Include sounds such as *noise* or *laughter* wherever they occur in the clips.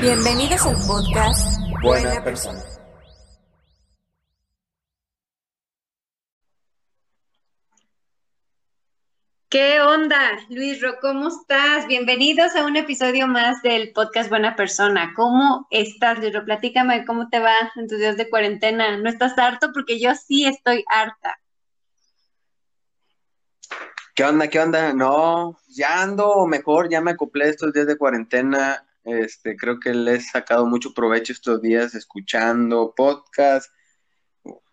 Bienvenidos al podcast Buena persona. ¿Qué onda, Luis Ro? ¿Cómo estás? Bienvenidos a un episodio más del podcast Buena Persona. ¿Cómo estás, Luis Ro? Platícame cómo te va en tus días de cuarentena. ¿No estás harto? Porque yo sí estoy harta. ¿Qué onda? ¿Qué onda? No, ya ando mejor, ya me acoplé estos días de cuarentena. Este, creo que le he sacado mucho provecho estos días escuchando podcasts,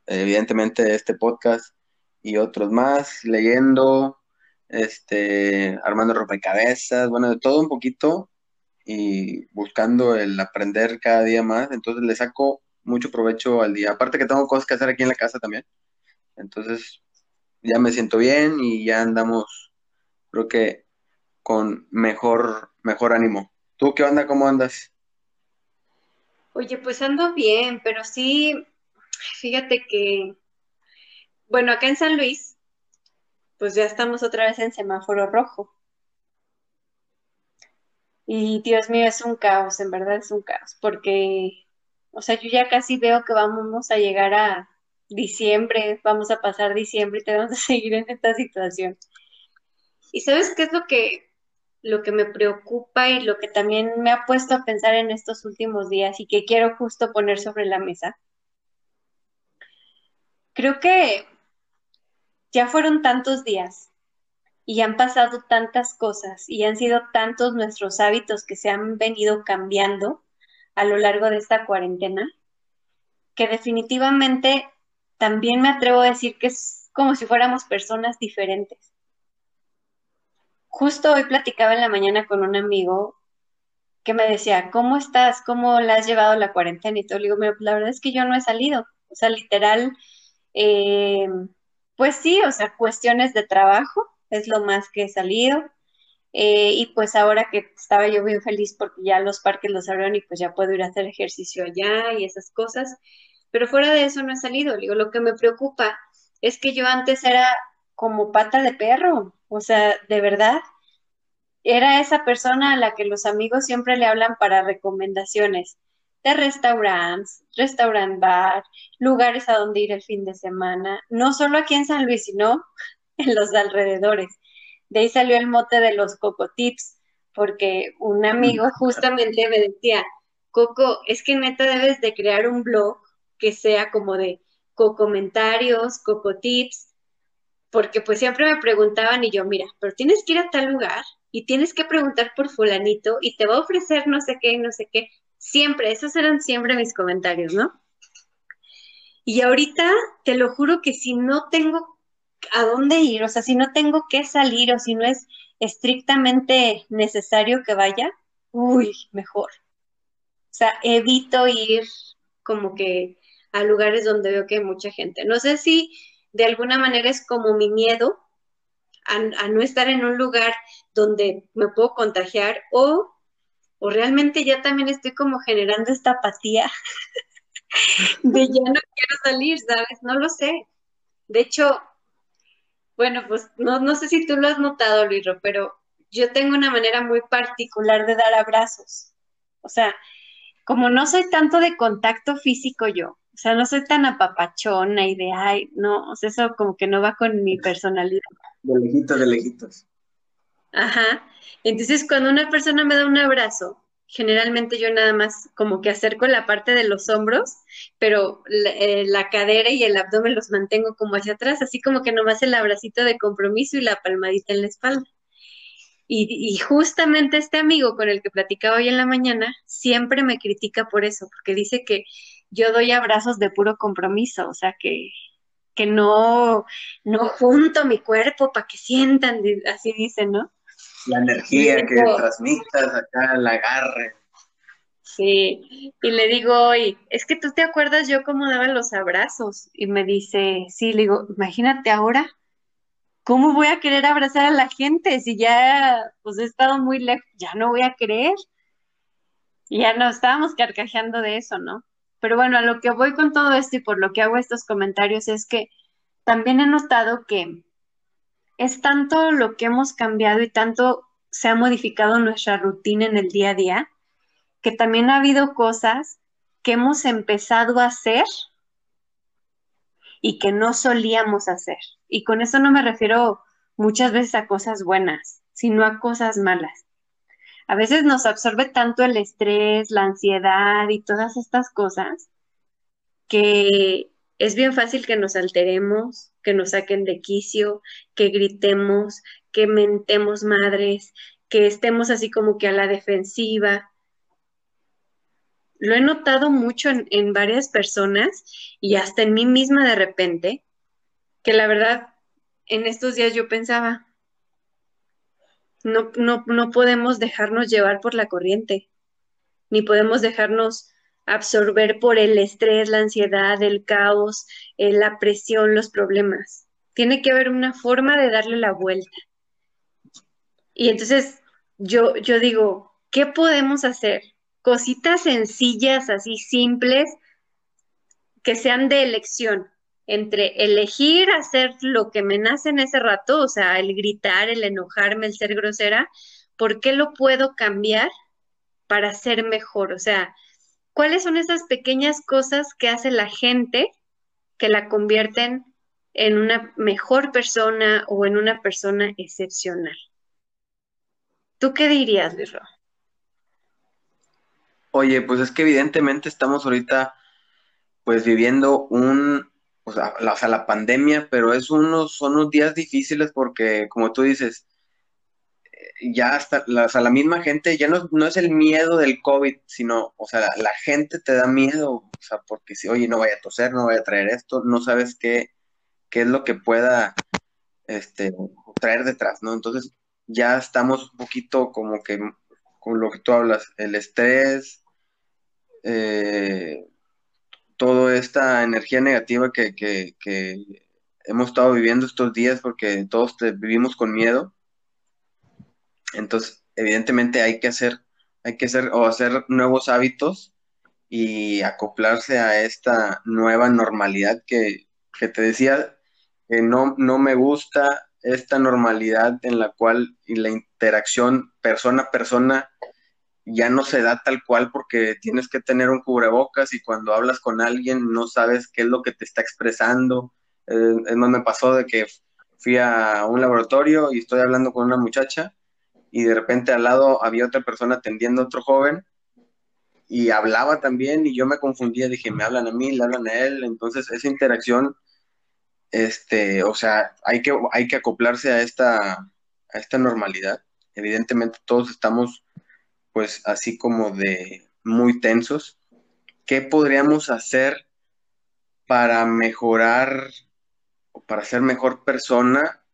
evidentemente este podcast y otros más, leyendo, este, armando rompecabezas, bueno, de todo un poquito y buscando el aprender cada día más. Entonces le saco mucho provecho al día. Aparte que tengo cosas que hacer aquí en la casa también. Entonces ya me siento bien y ya andamos, creo que con mejor, mejor ánimo. ¿Tú qué onda? ¿Cómo andas? Oye, pues ando bien, pero sí, fíjate que, bueno, acá en San Luis, pues ya estamos otra vez en semáforo rojo. Y Dios mío, es un caos, en verdad es un caos, porque, o sea, yo ya casi veo que vamos a llegar a diciembre, vamos a pasar diciembre y tenemos que *laughs* seguir en esta situación. ¿Y sabes qué es lo que, lo que me preocupa y lo que también me ha puesto a pensar en estos últimos días y que quiero justo poner sobre la mesa? Creo que ya fueron tantos días y han pasado tantas cosas y han sido tantos nuestros hábitos que se han venido cambiando a lo largo de esta cuarentena, que definitivamente también me atrevo a decir que es como si fuéramos personas diferentes. Justo hoy platicaba en la mañana con un amigo que me decía, ¿cómo estás? ¿Cómo la has llevado la cuarentena? Y todo, le digo, "Mira, pues, la verdad es que yo no he salido. O sea, literal, eh, pues sí, o sea, cuestiones de trabajo es lo más que he salido. Eh, y pues ahora que estaba yo bien feliz porque ya los parques los abrieron y pues ya puedo ir a hacer ejercicio allá y esas cosas. Pero fuera de eso no he salido. Le Digo, lo que me preocupa es que yo antes era como pata de perro. O sea, de verdad, era esa persona a la que los amigos siempre le hablan para recomendaciones de restaurantes, restaurant bar, lugares a donde ir el fin de semana, no solo aquí en San Luis, sino *laughs* en los alrededores. De ahí salió el mote de los Coco Tips, porque un amigo justamente me decía, Coco, es que neta debes de crear un blog que sea como de comentarios, Coco Tips, porque pues siempre me preguntaban y yo, mira, pero tienes que ir a tal lugar y tienes que preguntar por fulanito y te va a ofrecer no sé qué, no sé qué. Siempre, esos eran siempre mis comentarios, ¿no? Y ahorita te lo juro que si no tengo a dónde ir, o sea, si no tengo que salir o si no es estrictamente necesario que vaya, uy, mejor. O sea, evito ir como que a lugares donde veo que hay mucha gente. No sé si de alguna manera es como mi miedo a, no estar en un lugar donde me puedo contagiar o, o realmente ya también estoy como generando esta apatía *laughs* de ya no quiero salir, ¿sabes? No lo sé. De hecho, bueno, pues no, no sé si tú lo has notado, Luisro, pero yo tengo una manera muy particular de dar abrazos. O sea, como no soy tanto de contacto físico yo, o sea, no soy tan apapachona y de, ay, no, o sea, eso como que no va con mi personalidad. De lejitos, de lejitos. Ajá. Entonces, cuando una persona me da un abrazo, generalmente yo nada más como que acerco la parte de los hombros, pero la, eh, la cadera y el abdomen los mantengo como hacia atrás, así como que nomás el abracito de compromiso y la palmadita en la espalda. Y, y, justamente este amigo con el que platicaba hoy en la mañana siempre me critica por eso, porque dice que yo doy abrazos de puro compromiso, o sea que, que no, no junto mi cuerpo para que sientan, así dice, ¿no? La energía que transmitas acá, el agarre. Sí, y le digo hoy, es que tú te acuerdas yo cómo daba los abrazos. Y me dice, sí, le digo, imagínate ahora, ¿cómo voy a querer abrazar a la gente si ya pues he estado muy lejos? Ya no voy a querer. Y ya nos estábamos carcajeando de eso, ¿no? Pero bueno, a lo que voy con todo esto y por lo que hago estos comentarios es que también he notado que es tanto lo que hemos cambiado y tanto se ha modificado nuestra rutina en el día a día, que también ha habido cosas que hemos empezado a hacer y que no solíamos hacer. Y con eso no me refiero muchas veces a cosas buenas, sino a cosas malas. A veces nos absorbe tanto el estrés, la ansiedad y todas estas cosas que es bien fácil que nos alteremos, que nos saquen de quicio, que gritemos, que mentemos madres, que estemos así como que a la defensiva. Lo he notado mucho en, varias personas y hasta en mí misma de repente, que la verdad en estos días yo pensaba, no, no, no podemos dejarnos llevar por la corriente, ni podemos dejarnos absorber por el estrés, la ansiedad, el caos, eh, la presión, los problemas. Tiene que haber una forma de darle la vuelta. Y entonces yo, yo digo, ¿qué podemos hacer? Cositas sencillas, así simples, que sean de elección, entre elegir hacer lo que me nace en ese rato, o sea, el gritar, el enojarme, el ser grosera, ¿por qué lo puedo cambiar para ser mejor? O sea, ¿cuáles son esas pequeñas cosas que hace la gente que la convierten en una mejor persona o en una persona excepcional? ¿Tú qué dirías, Luis Ro? Oye, pues es que evidentemente estamos ahorita pues viviendo un, o sea, la, o sea, la pandemia, pero es unos, son unos días difíciles porque, como tú dices, eh, ya hasta la, o sea, la misma gente, ya no, no es el miedo del COVID, sino, o sea, la, la gente te da miedo, o sea, porque si, oye, no vaya a toser, no vaya a traer esto, no sabes qué, qué es lo que pueda, este, traer detrás, ¿no? Entonces, ya estamos un poquito como que, con lo que tú hablas, el estrés, eh, toda esta energía negativa que, que, que hemos estado viviendo estos días porque todos vivimos con miedo. Entonces, evidentemente hay que hacer, hay que hacer o hacer nuevos hábitos y acoplarse a esta nueva normalidad que, que te decía que no, no me gusta esta normalidad en la cual la interacción persona a persona ya no se da tal cual porque tienes que tener un cubrebocas y cuando hablas con alguien no sabes qué es lo que te está expresando. Eh, es me pasó de que fui a un laboratorio y estoy hablando con una muchacha y de repente al lado había otra persona atendiendo a otro joven y hablaba también y yo me confundía, dije, me hablan a mí, le hablan a él, entonces esa interacción, este, o sea, hay que, hay que acoplarse a esta, a esta normalidad. Evidentemente todos estamos pues así como de muy tensos. ¿Qué podríamos hacer para mejorar o para ser mejor persona?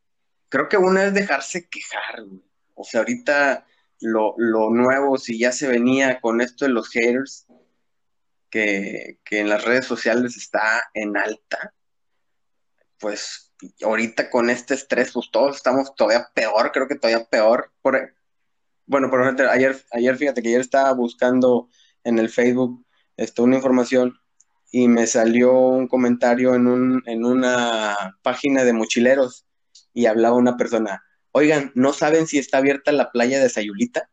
Creo que una es dejarse quejar, güey. O sea, ahorita lo, lo nuevo, si ya se venía con esto de los haters, que, que en las redes sociales está en alta, pues ahorita con este estrés, pues todos estamos todavía peor, creo que todavía peor. Por, bueno, por ejemplo, ayer, ayer fíjate que ayer estaba buscando en el Facebook esto, una información y me salió un comentario en, un, en una página de mochileros y hablaba una persona, oigan, ¿no saben si está abierta la playa de Sayulita?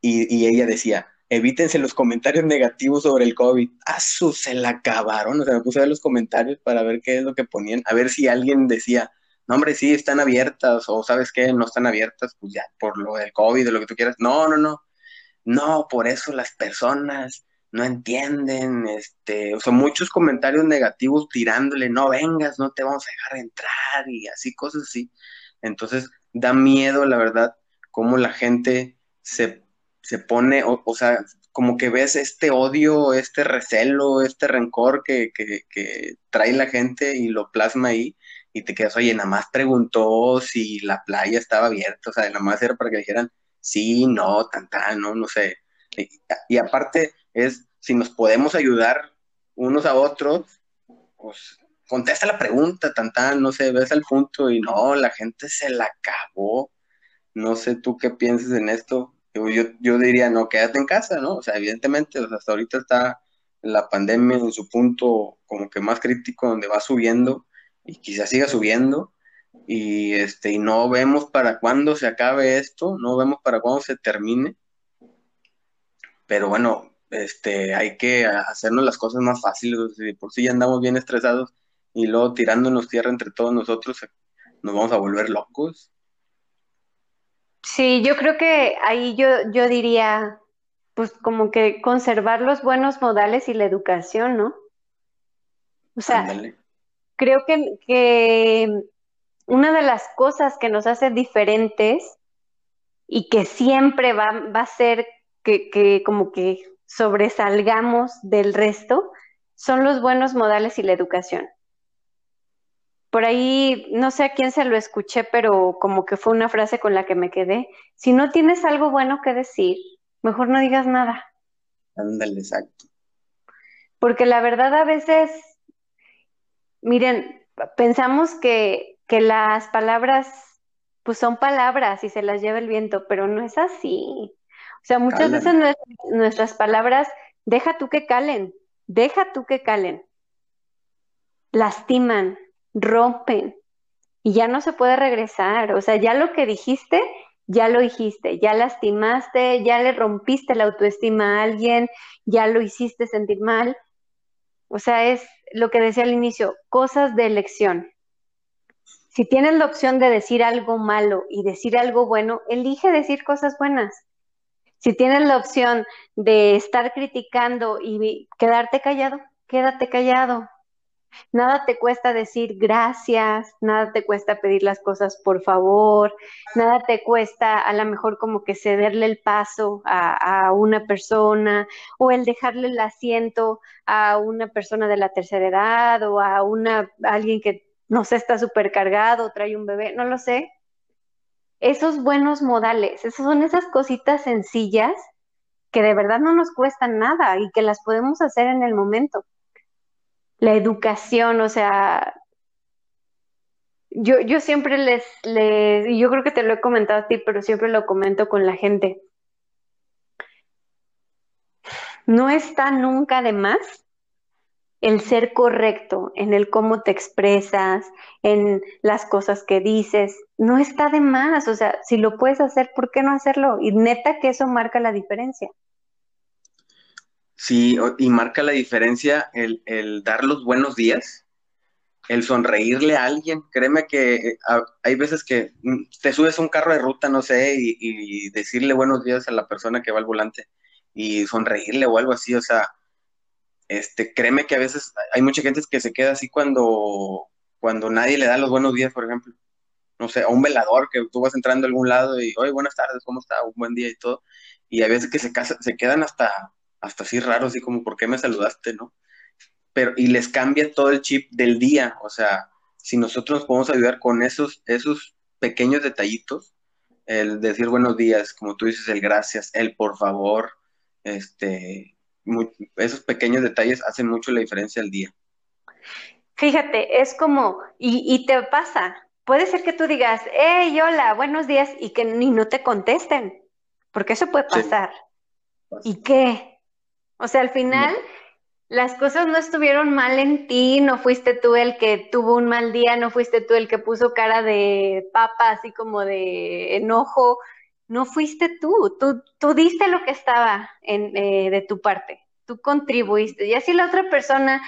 Y, y ella decía, evítense los comentarios negativos sobre el COVID. ¡Ah, su, se la acabaron! O sea, me puse a ver los comentarios para ver qué es lo que ponían, a ver si alguien decía, no, hombre, sí, están abiertas, o sabes qué, no están abiertas, pues ya, por lo del COVID, lo que tú quieras. No, no, no. No, por eso las personas no entienden, este, o sea, muchos comentarios negativos tirándole, no vengas, no te vamos a dejar entrar, y así, cosas así. Entonces, da miedo, la verdad, cómo la gente se, se pone, o, o sea, como que ves este odio, este recelo, este rencor que, que, que trae la gente y lo plasma ahí y te quedas, oye, nada más preguntó si la playa estaba abierta, o sea, nada más era para que dijeran sí, no, tan, tan, no, no sé. Y, aparte es, si nos podemos ayudar unos a otros, pues contesta la pregunta, tan tan, no sé, ves al punto y no, la gente se la acabó. No sé tú qué piensas en esto. Yo, yo, yo diría, no, quédate en casa, ¿no? O sea, evidentemente, o sea, hasta ahorita está la pandemia en su punto como que más crítico, donde va subiendo y quizás siga subiendo. Y, este, y no vemos para cuándo se acabe esto, no vemos para cuándo se termine. Pero bueno, este, hay que hacernos las cosas más fáciles. Por si ya andamos bien estresados y luego tirándonos tierra entre todos nosotros, nos vamos a volver locos. Sí, yo creo que ahí yo, yo diría, pues como que conservar los buenos modales y la educación, ¿no? O sea. Creo que, que una de las cosas que nos hace diferentes y que siempre va, va a ser que, que como que sobresalgamos del resto son los buenos modales y la educación. Por ahí, no sé a quién se lo escuché, pero como que fue una frase con la que me quedé. Si no tienes algo bueno que decir, mejor no digas nada. Ándale, exacto. Porque la verdad a veces, miren, pensamos que, que las palabras, pues son palabras y se las lleva el viento, pero no es así. O sea, muchas veces nues- nuestras palabras, deja tú que calen, deja tú que calen, lastiman, rompen y ya no se puede regresar. O sea, ya lo que dijiste, ya lo dijiste, ya lastimaste, ya le rompiste la autoestima a alguien, ya lo hiciste sentir mal. O sea, es lo que decía al inicio, cosas de elección. Si tienes la opción de decir algo malo y decir algo bueno, elige decir cosas buenas. Si tienes la opción de estar criticando y quedarte callado, quédate callado. Nada te cuesta decir gracias, nada te cuesta pedir las cosas por favor, nada te cuesta a lo mejor como que cederle el paso a, a una persona o el dejarle el asiento a una persona de la tercera edad o a una a alguien que no sé, está supercargado, trae un bebé, no lo sé. Esos buenos modales, esas son esas cositas sencillas que de verdad no nos cuestan nada y que las podemos hacer en el momento. La educación, o sea, yo, yo siempre les, les, yo creo que te lo he comentado a ti, pero siempre lo comento con la gente. No está nunca de más el ser correcto en el cómo te expresas, en las cosas que dices, no está de más, o sea, si lo puedes hacer, ¿por qué no hacerlo? Y neta que eso marca la diferencia. Sí, y marca la diferencia el, el dar los buenos días, el sonreírle a alguien. Créeme que eh, hay veces que mm, te subes a un carro de ruta, no sé, y, y decirle buenos días a la persona que va al volante y sonreírle o algo así, o sea, este, créeme que a veces hay mucha gente que se queda así cuando, cuando nadie le da los buenos días, por ejemplo. No sé, a un velador que tú vas entrando a algún lado y, oye, buenas tardes, ¿cómo está? Un buen día y todo. Y a veces que se, casa- se quedan hasta, hasta así raros, así como, ¿por qué me saludaste, no? Pero, y les cambia todo el chip del día. O sea, si nosotros nos podemos ayudar con esos, esos pequeños detallitos, el decir buenos días, como tú dices, el gracias, el por favor, este, esos pequeños detalles hacen mucho la diferencia al día. Fíjate, es como, y, y te pasa, puede ser que tú digas, hey, hola, buenos días, y que ni no te contesten, porque eso puede Sí. pasar. ¿Y qué? O sea, al final las cosas no estuvieron mal en ti, no fuiste tú el que tuvo un mal día, no fuiste tú el que puso cara de papa, así como de enojo, no fuiste tú, tú, tú diste lo que estaba en, eh, de tu parte, tú contribuiste. Y así la otra persona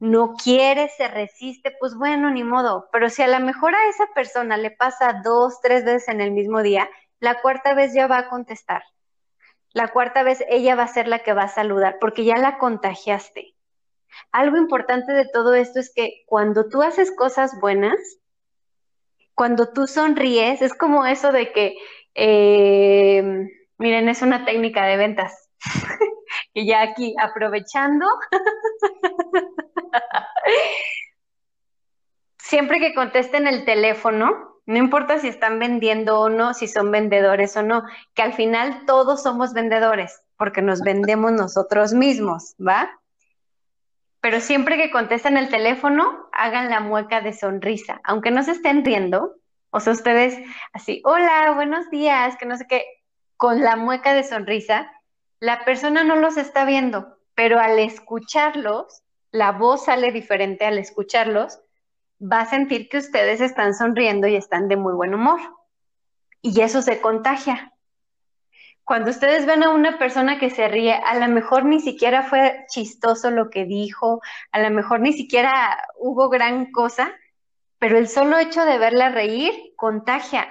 no quiere, se resiste, pues bueno, ni modo. Pero si a lo mejor a esa persona le pasa dos, tres veces en el mismo día, la cuarta vez ya va a contestar. La cuarta vez ella va a ser la que va a saludar porque ya la contagiaste. Algo importante de todo esto es que cuando tú haces cosas buenas, cuando tú sonríes, es como eso de que, eh, miren, es una técnica de ventas. *laughs* y ya aquí aprovechando, *laughs* siempre que contesten el teléfono, no importa si están vendiendo o no, si son vendedores o no, que al final todos somos vendedores, porque nos vendemos nosotros mismos, ¿va? Pero siempre que contesten el teléfono, hagan la mueca de sonrisa, aunque no se estén riendo, o sea, ustedes así, hola, buenos días, que no sé qué, con la mueca de sonrisa, la persona no los está viendo, pero al escucharlos, la voz sale diferente al escucharlos, va a sentir que ustedes están sonriendo y están de muy buen humor. Y eso se contagia. Cuando ustedes ven a una persona que se ríe, a lo mejor ni siquiera fue chistoso lo que dijo, a lo mejor ni siquiera hubo gran cosa, pero el solo hecho de verla reír contagia.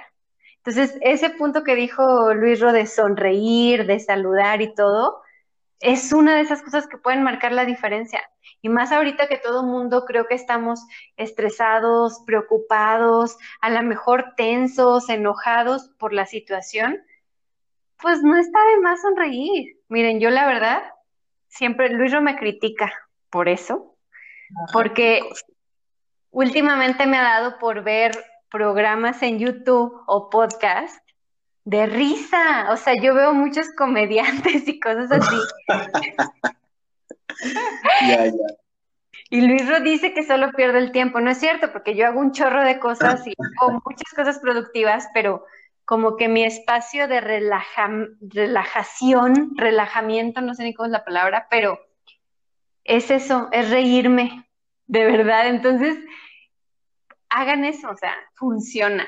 Entonces, ese punto que dijo Luis Ro de sonreír, de saludar y todo, es una de esas cosas que pueden marcar la diferencia. Y más ahorita que todo el mundo creo que estamos estresados, preocupados, a lo mejor tensos, enojados por la situación, pues no está de más sonreír. Miren, yo la verdad, siempre Luis me critica por eso, porque últimamente me ha dado por ver programas en YouTube o podcast de risa. O sea, yo veo muchos comediantes y cosas así. *laughs* Ya, ya. Y Luis Ro dice que solo pierde el tiempo. No es cierto, porque yo hago un chorro de cosas y hago muchas cosas productivas, pero como que mi espacio de relaja- relajación, relajamiento, no sé ni cómo es la palabra, pero es eso, es reírme, de verdad. Entonces, hagan eso, o sea, funciona.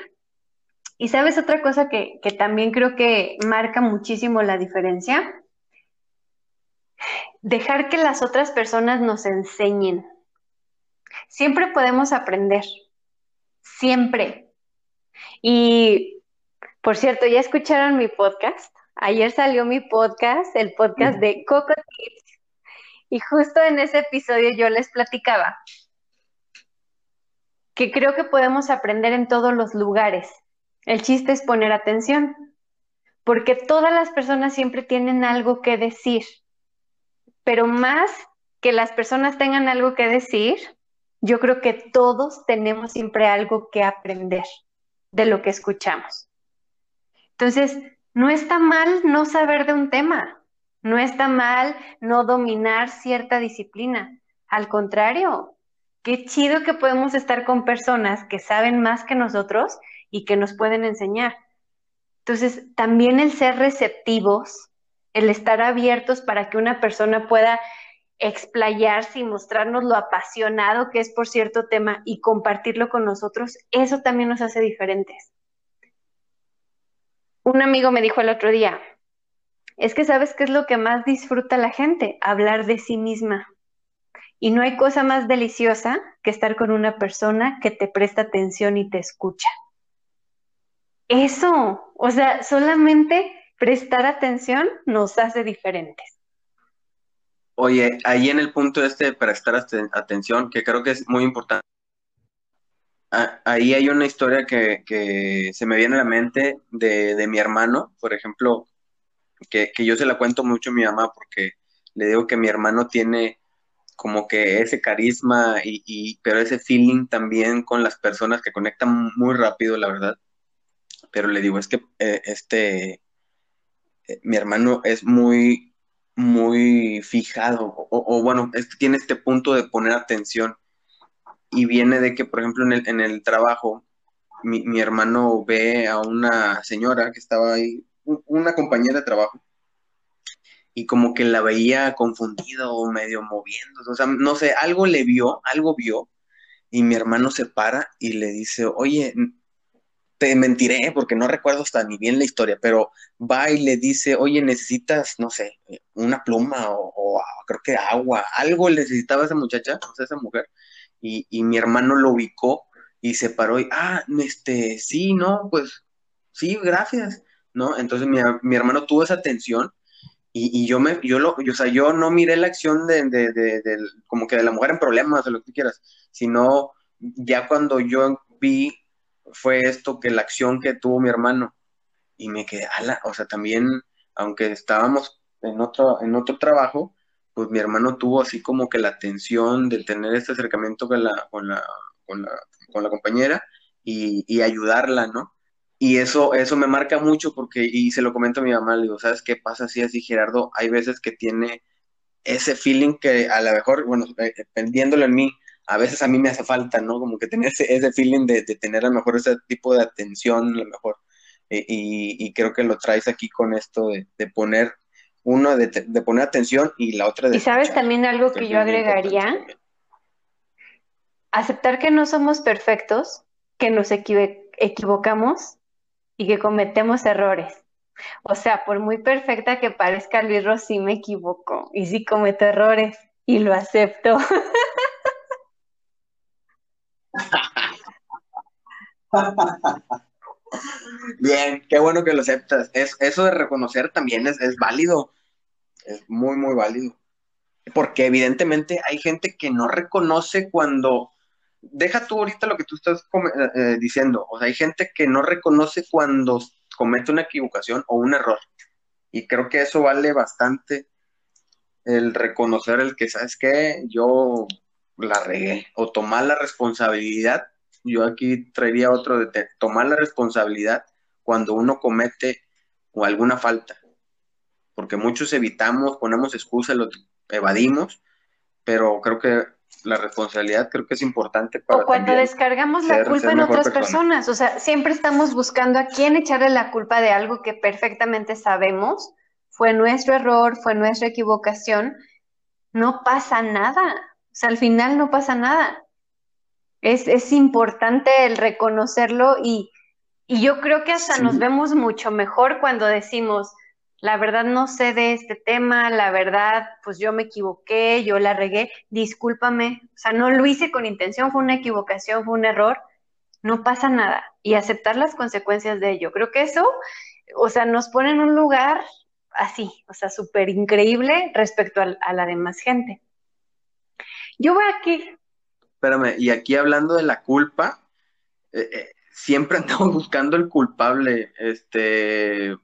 Y sabes otra cosa que, que también creo que marca muchísimo la diferencia, dejar que las otras personas nos enseñen. Siempre podemos aprender, siempre. Y, por cierto, ¿ya escucharon mi podcast? Ayer salió mi podcast, el podcast de Coco Tips, y justo en ese episodio yo les platicaba que creo que podemos aprender en todos los lugares. El chiste es poner atención, porque todas las personas siempre tienen algo que decir, pero más que las personas tengan algo que decir, yo creo que todos tenemos siempre algo que aprender de lo que escuchamos. Entonces, no está mal no saber de un tema, no está mal no dominar cierta disciplina. Al contrario, qué chido que podemos estar con personas que saben más que nosotros y que nos pueden enseñar. Entonces, también el ser receptivos, el estar abiertos para que una persona pueda explayarse y mostrarnos lo apasionado que es por cierto tema y compartirlo con nosotros, eso también nos hace diferentes. Un amigo me dijo el otro día, es que sabes qué es lo que más disfruta la gente, hablar de sí misma. Y no hay cosa más deliciosa que estar con una persona que te presta atención y te escucha. Eso, o sea, solamente prestar atención nos hace diferentes. Oye, ahí en el punto este de prestar aten- atención, que creo que es muy importante, ahí hay una historia que, que se me viene a la mente de, de mi hermano, por ejemplo, que, que yo se la cuento mucho a mi mamá porque le digo que mi hermano tiene como que ese carisma y, y- pero ese feeling también con las personas que conectan muy rápido, la verdad. Pero le digo, es que eh, este, eh, mi hermano es muy, muy fijado, o, bueno, tiene este punto de poner atención y viene de que, por ejemplo, en el, en el trabajo, mi, mi hermano ve a una señora que estaba ahí, un- una compañera de trabajo, y como que la veía confundida o medio moviéndose, o sea, no sé, algo le vio, algo vio, y mi hermano se para y le dice, oye, te mentiré porque no recuerdo hasta ni bien la historia, pero va y le dice, oye, necesitas, no sé, una pluma o, o creo que agua, algo necesitaba esa muchacha, o sea, esa mujer, y, y mi hermano lo ubicó y se paró y, ah, este, sí, no, pues, sí, gracias, ¿no? Entonces mi, mi hermano tuvo esa atención y, y yo me, yo lo, yo, o sea, yo no miré la acción de, de, de, como que de la mujer en problemas o lo que quieras, sino ya cuando yo vi fue esto que la acción que tuvo mi hermano y me quedé, ala, o sea, también, aunque estábamos en otro, en otro trabajo, pues mi hermano tuvo así como que la atención de tener este acercamiento con la, con la, con la, con la compañera y, y ayudarla, ¿no? Y eso, eso me marca mucho porque, y se lo comento a mi mamá, le digo, ¿sabes qué pasa así, así, Gerardo? Hay veces que tiene ese feeling que a lo mejor, bueno, eh, pendiéndolo en mí, a veces a mí me hace falta, ¿no? Como que tener ese, ese feeling de, de, tener a lo mejor ese tipo de atención, a lo mejor. Eh, y, y, creo que lo traes aquí con esto de, de poner, uno de, de, poner atención y la otra de... Y sabes escuchar. también algo que, que yo agregaría, aceptar que no somos perfectos, que nos equive equivocamos y que cometemos errores. O sea, por muy perfecta que parezca Luis Rossi, me equivoco y sí cometo errores y lo acepto. *laughs* Bien, qué bueno que lo aceptas. Es, eso de reconocer también es, es válido. Es muy, muy válido. Porque evidentemente hay gente que no reconoce cuando deja tú ahorita lo que tú estás eh, diciendo. O sea, hay gente que no reconoce cuando comete una equivocación o un error. Y creo que eso vale bastante el reconocer el que, ¿sabes qué? Yo la regué. O tomar la responsabilidad. Yo aquí traería otro de tomar la responsabilidad cuando uno comete o alguna falta. Porque muchos evitamos, ponemos excusas, lo evadimos, pero creo que la responsabilidad creo que es importante para o cuando descargamos la culpa en otras persona. personas o sea siempre estamos buscando a quién echarle la culpa de algo que perfectamente sabemos fue nuestro error fue nuestra equivocación no pasa nada o sea al final no pasa nada es, es importante el reconocerlo y, y yo creo que hasta sí. nos vemos mucho mejor cuando decimos la verdad no sé de este tema, la verdad, pues yo me equivoqué, yo la regué, discúlpame, o sea, no lo hice con intención, fue una equivocación, fue un error, no pasa nada, y aceptar las consecuencias de ello. Creo que eso, o sea, nos pone en un lugar así, o sea, súper increíble respecto a, a, la demás gente. Yo voy aquí. Espérame, y aquí hablando de la culpa, eh, eh, siempre *laughs* andamos buscando el culpable, este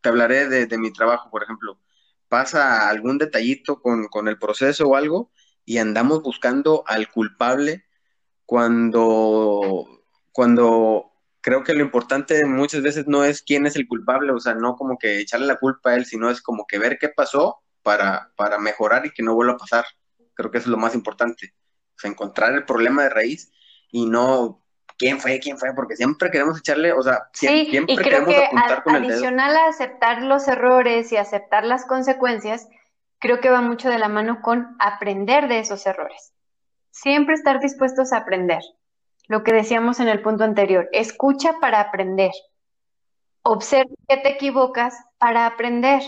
te hablaré de, de, mi trabajo, por ejemplo. Pasa algún detallito con, con, el proceso o algo y andamos buscando al culpable cuando, cuando creo que lo importante muchas veces no es quién es el culpable, o sea, no como que echarle la culpa a él, sino es como que ver qué pasó para, para mejorar y que no vuelva a pasar. Creo que eso es lo más importante. O sea, encontrar el problema de raíz y no quién fue, quién fue, porque siempre queremos echarle, o sea, sí, siempre y creo queremos que apuntar a, con el adicional dedo. a aceptar los errores y aceptar las consecuencias, creo que va mucho de la mano con aprender de esos errores. Siempre estar dispuestos a aprender. Lo que decíamos en el punto anterior, escucha para aprender. Observa que te equivocas para aprender.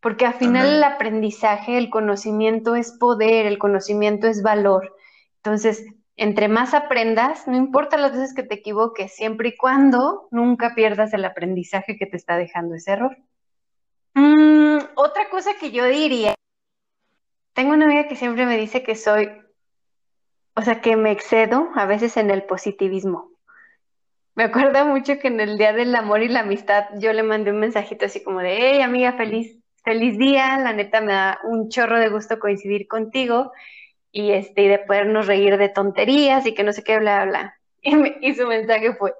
Porque al final el aprendizaje, el conocimiento es poder, el conocimiento es valor. Entonces, entre más aprendas, no importa las veces que te equivoques, siempre y cuando nunca pierdas el aprendizaje que te está dejando ese error. Mm, otra cosa que yo diría, tengo una amiga que siempre me dice que soy, o sea, que me excedo a veces en el positivismo. Me acuerdo mucho que en el Día del Amor y la Amistad yo le mandé un mensajito así como de, hey amiga, feliz, feliz día, la neta me da un chorro de gusto coincidir contigo y este y de podernos reír de tonterías y que no sé qué, bla, bla. *laughs* Y, su mensaje fue,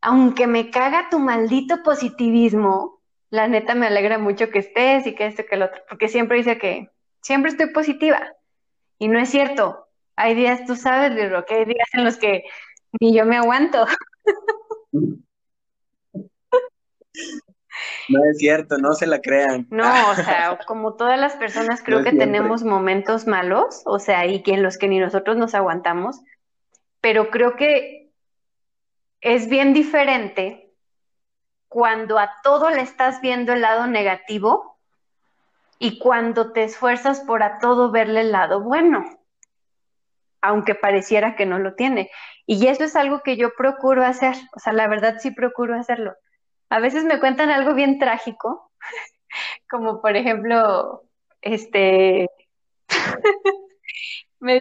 aunque me caga tu maldito positivismo, la neta me alegra mucho que estés y que esto, que el otro, porque siempre dice que siempre estoy positiva. Y no es cierto. Hay días, tú sabes, Liro, que hay días en los que ni yo me aguanto. *laughs* No es cierto, no se la crean. No, o sea, como todas las personas *laughs* creo no que siempre. tenemos momentos malos, o sea, y que en los que ni nosotros nos aguantamos, pero creo que es bien diferente cuando a todo le estás viendo el lado negativo y cuando te esfuerzas por a todo verle el lado bueno, aunque pareciera que no lo tiene. Y eso es algo que yo procuro hacer, o sea, la verdad sí procuro hacerlo a veces me cuentan algo bien trágico, *laughs* como por ejemplo, este... *laughs* me...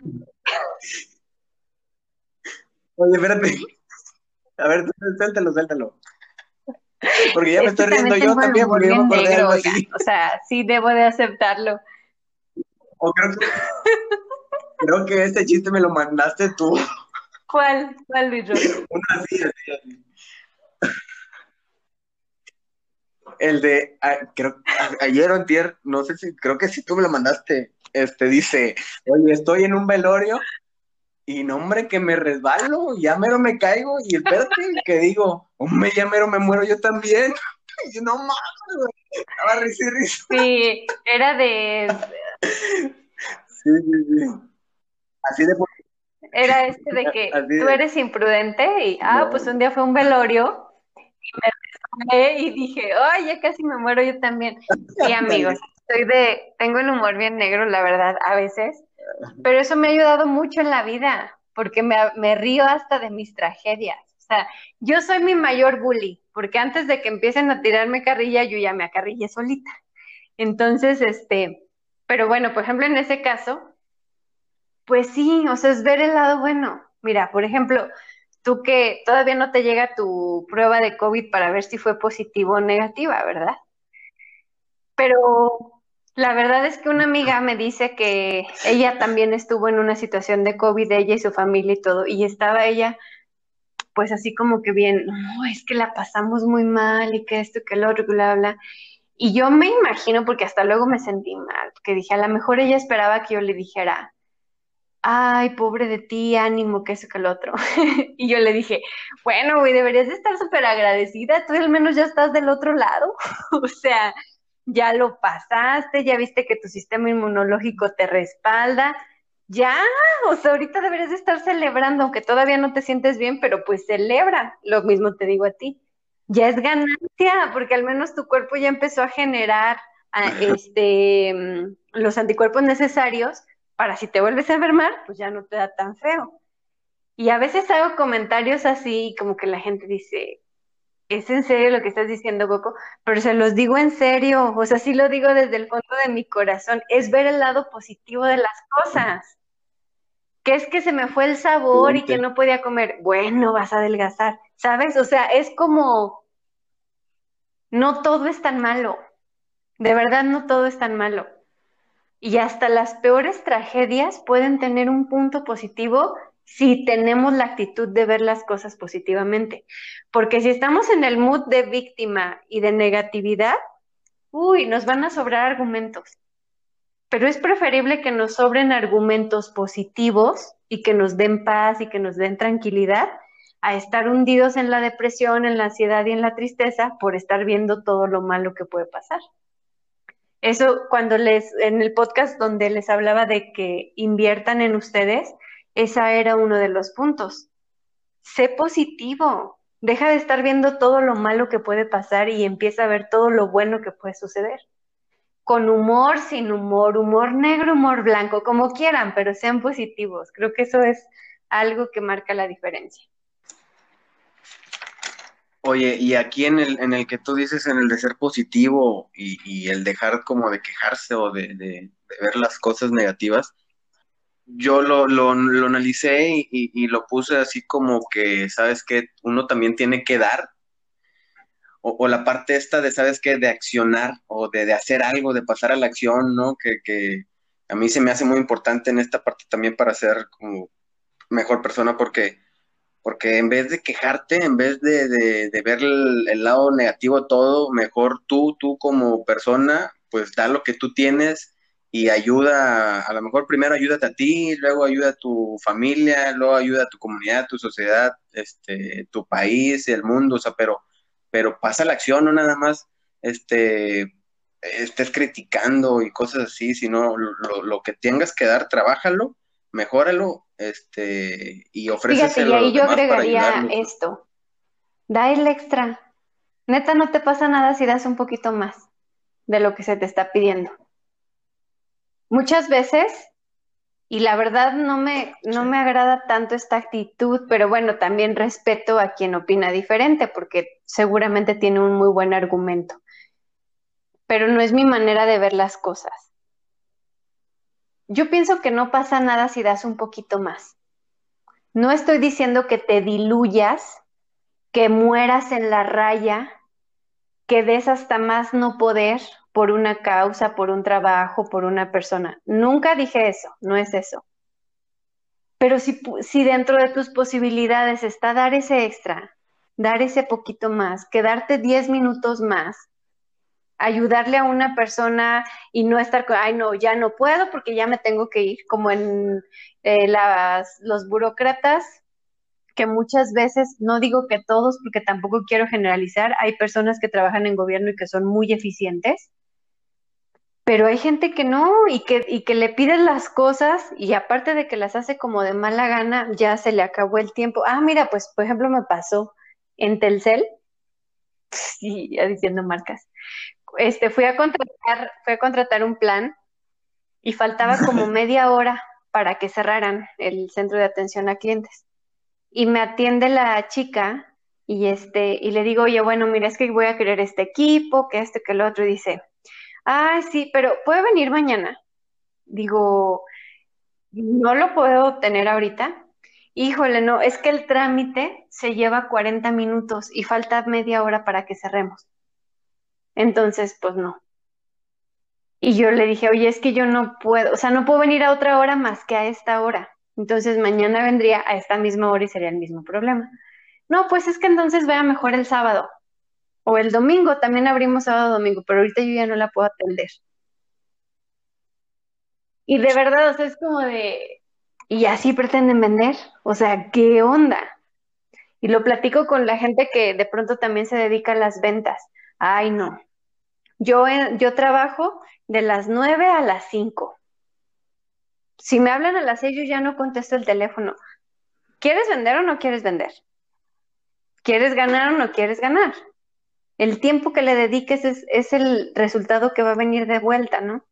Oye, espérate. A ver, suéltalo, suéltalo. Porque ya me estoy riendo yo también, porque yo me acordé negro, algo así. O sea, sí debo de aceptarlo. O creo que, creo que este chiste me lo mandaste tú. *laughs* ¿Cuál? ¿Cuál, Luis Uno así, así, así. El de, ah, creo, a- ayer o antier, no sé si, creo que si tú me lo mandaste, este, dice, oye, estoy en un velorio y no, hombre, que me resbalo, ya mero me caigo y espérate, que digo, hombre, ya mero me muero yo también. *laughs* Y yo, no mames, estaba risa y risa. Sí, era de, Sí, sí, sí. Así de, era este de que *laughs* Así tú de- eres imprudente y, ah, No. pues un día fue un velorio y me y dije, ay, ya casi me muero yo también. *laughs* Sí, amigos, estoy de, tengo el humor bien negro, la verdad, a veces, pero eso me ha ayudado mucho en la vida, porque me, me río hasta de mis tragedias. O sea, yo soy mi mayor bully, porque antes de que empiecen a tirarme carrilla, yo ya me acarrillé solita. Entonces, este, pero bueno, por ejemplo, en ese caso, pues sí, o sea, es ver el lado bueno. Mira, por ejemplo, tú que todavía no te llega tu prueba de COVID para ver si fue positivo o negativa, ¿verdad? Pero la verdad es que una amiga me dice que ella también estuvo en una situación de COVID, ella y su familia y todo, y estaba ella, pues así como que bien, no, es que la pasamos muy mal y que esto y que lo otro, bla, bla. Y yo me imagino, porque hasta luego me sentí mal, porque dije, a lo mejor ella esperaba que yo le dijera, ay, pobre de ti, ánimo, que eso, que lo otro. *laughs* Y yo le dije, bueno, güey, deberías de estar súper agradecida, tú al menos ya estás del otro lado. *laughs* O sea, ya lo pasaste, ya viste que tu sistema inmunológico te respalda. Ya, o sea, ahorita deberías de estar celebrando, aunque todavía no te sientes bien, pero pues celebra. Lo mismo te digo a ti. Ya es ganancia, porque al menos tu cuerpo ya empezó a generar ah, este, mm, los anticuerpos necesarios para si te vuelves a enfermar, pues ya no te da tan feo. Y a veces hago comentarios así, como que la gente dice, ¿es en serio lo que estás diciendo, Coco? Pero se los digo en serio, o sea, sí lo digo desde el fondo de mi corazón, es ver el lado positivo de las cosas. Que es que se me fue el sabor y que no podía comer. Bueno, vas a adelgazar, ¿sabes? O sea, es como, no todo es tan malo. De verdad, no todo es tan malo. Y hasta las peores tragedias pueden tener un punto positivo si tenemos la actitud de ver las cosas positivamente. Porque si estamos en el mood de víctima y de negatividad, uy, nos van a sobrar argumentos. Pero es preferible que nos sobren argumentos positivos y que nos den paz y que nos den tranquilidad a estar hundidos en la depresión, en la ansiedad y en la tristeza por estar viendo todo lo malo que puede pasar. Eso cuando les, en el podcast donde les hablaba de que inviertan en ustedes, esa era uno de los puntos. Sé positivo, deja de estar viendo todo lo malo que puede pasar y empieza a ver todo lo bueno que puede suceder. Con humor, sin humor, humor negro, humor blanco, como quieran, pero sean positivos. Creo que eso es algo que marca la diferencia. Oye, y aquí en el, en el que tú dices, en el de ser positivo y, el dejar como de quejarse o de, de- ver las cosas negativas, yo lo, lo, analicé y, y- lo puse así como que, ¿sabes qué? Uno también tiene que dar, o, o la parte esta de, ¿sabes qué? De accionar o de, de hacer algo, de pasar a la acción, ¿no? Que, que a mí se me hace muy importante en esta parte también para ser como mejor persona porque porque en vez de quejarte, en vez de, de- de ver el, lado negativo todo, mejor tú, tú como persona, pues da lo que tú tienes y ayuda, a lo mejor primero ayúdate a ti, luego ayuda a tu familia, luego ayuda a tu comunidad, tu sociedad, este, tu país, el mundo, o sea, pero, pero pasa la acción, no nada más, este, estés criticando y cosas así, sino lo, lo- lo que tengas que dar, trabájalo, mejóralo, este, y ofréceselo Fíjate, y ahí yo agregaría esto. Da el extra. Neta, no te pasa nada si das un poquito más de lo que se te está pidiendo. Muchas veces, y la verdad no me, no Sí. me agrada tanto esta actitud, pero bueno, también respeto a quien opina diferente, porque seguramente tiene un muy buen argumento. Pero no es mi manera de ver las cosas. Yo pienso que no pasa nada si das un poquito más. No estoy diciendo que te diluyas, que mueras en la raya, que des hasta más no poder por una causa, por un trabajo, por una persona. Nunca dije eso, no es eso. Pero si, si dentro de tus posibilidades está dar ese extra, dar ese poquito más, quedarte 10 minutos más, ayudarle a una persona y no estar con, ay, no, ya no puedo porque ya me tengo que ir, como en eh, las, los burócratas, que muchas veces, no digo que todos, porque tampoco quiero generalizar, hay personas que trabajan en gobierno y que son muy eficientes, pero hay gente que no y que, y que le piden las cosas y aparte de que las hace como de mala gana, ya se le acabó el tiempo. Ah, mira, pues por ejemplo me pasó en Telcel, *laughs* y ya diciendo marcas, este, fui a contratar, fui a contratar un plan y faltaba como *laughs* media hora para que cerraran el centro de atención a clientes. Y me atiende la chica y este, y le digo, oye, bueno, mira, es que voy a querer este equipo, que este, que el otro, y dice, ah, sí, pero ¿puede venir mañana? Digo, no lo puedo tener ahorita. Híjole, no, es que el trámite se lleva 40 minutos y falta media hora para que cerremos. Entonces, pues no. Y yo le dije, oye, es que yo no puedo, o sea, no puedo venir a otra hora más que a esta hora. Entonces mañana vendría a esta misma hora y sería el mismo problema. No, pues es que entonces vea mejor el sábado. O el domingo, también abrimos sábado domingo, pero ahorita yo ya no la puedo atender. Y de verdad, o sea, es como de, y así pretenden vender, o sea, ¿qué onda? Y lo platico con la gente que de pronto también se dedica a las ventas. Ay, no. Yo, eh, yo trabajo de las 9 a las 5. Si me hablan a las 6, yo ya no contesto el teléfono. ¿Quieres vender o no quieres vender? ¿Quieres ganar o no quieres ganar? el tiempo que le dediques es, el resultado que va a venir de vuelta, ¿no?